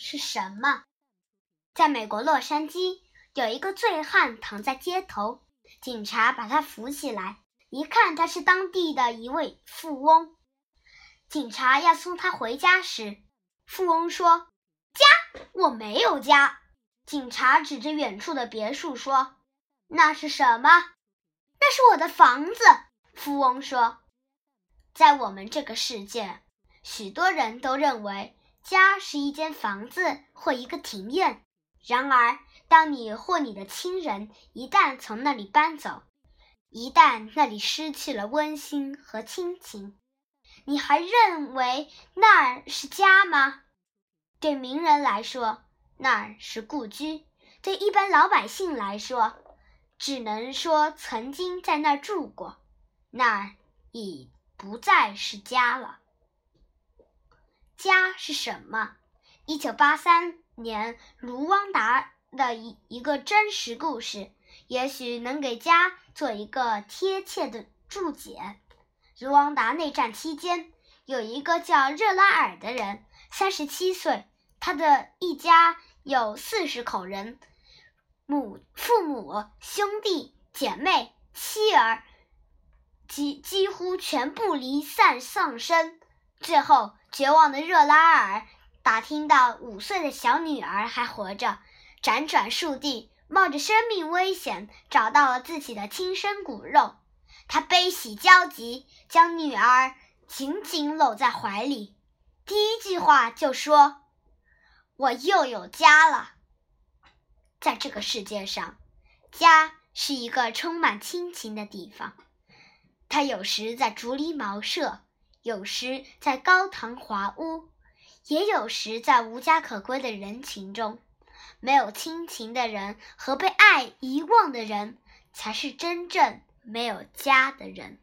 是什么？在美国洛杉矶，有一个醉汉躺在街头，警察把他扶起来，一看他是当地的一位富翁。警察要送他回家时，富翁说：“家？我没有家。”警察指着远处的别墅说：“那是什么？”“那是我的房子。”富翁说：“在我们这个世界，许多人都认为家是一间房子或一个庭院。然而，当你或你的亲人一旦从那里搬走，一旦那里失去了温馨和亲情，你还认为那儿是家吗？对名人来说，那儿是故居；对一般老百姓来说，只能说曾经在那儿住过。那儿已不再是家了。家是什么？一九八三年，卢旺达的一一个真实故事，也许能给家做一个贴切的注解。卢旺达内战期间，有一个叫热拉尔的人，三十七岁，他的一家有四十口人，母、父母、兄弟姐妹、妻儿，几几乎全部离散丧生。最后，绝望的热拉尔打听到五岁的小女儿还活着，辗转数地，冒着生命危险找到了自己的亲生骨肉。他悲喜交集，将女儿紧紧搂在怀里，第一句话就说：“我又有家了。”在这个世界上，家是一个充满亲情的地方。它有时在竹篱茅舍，有时在高堂华屋，也有时在无家可归的人群中。没有亲情的人和被爱遗忘的人，才是真正。没有家的人。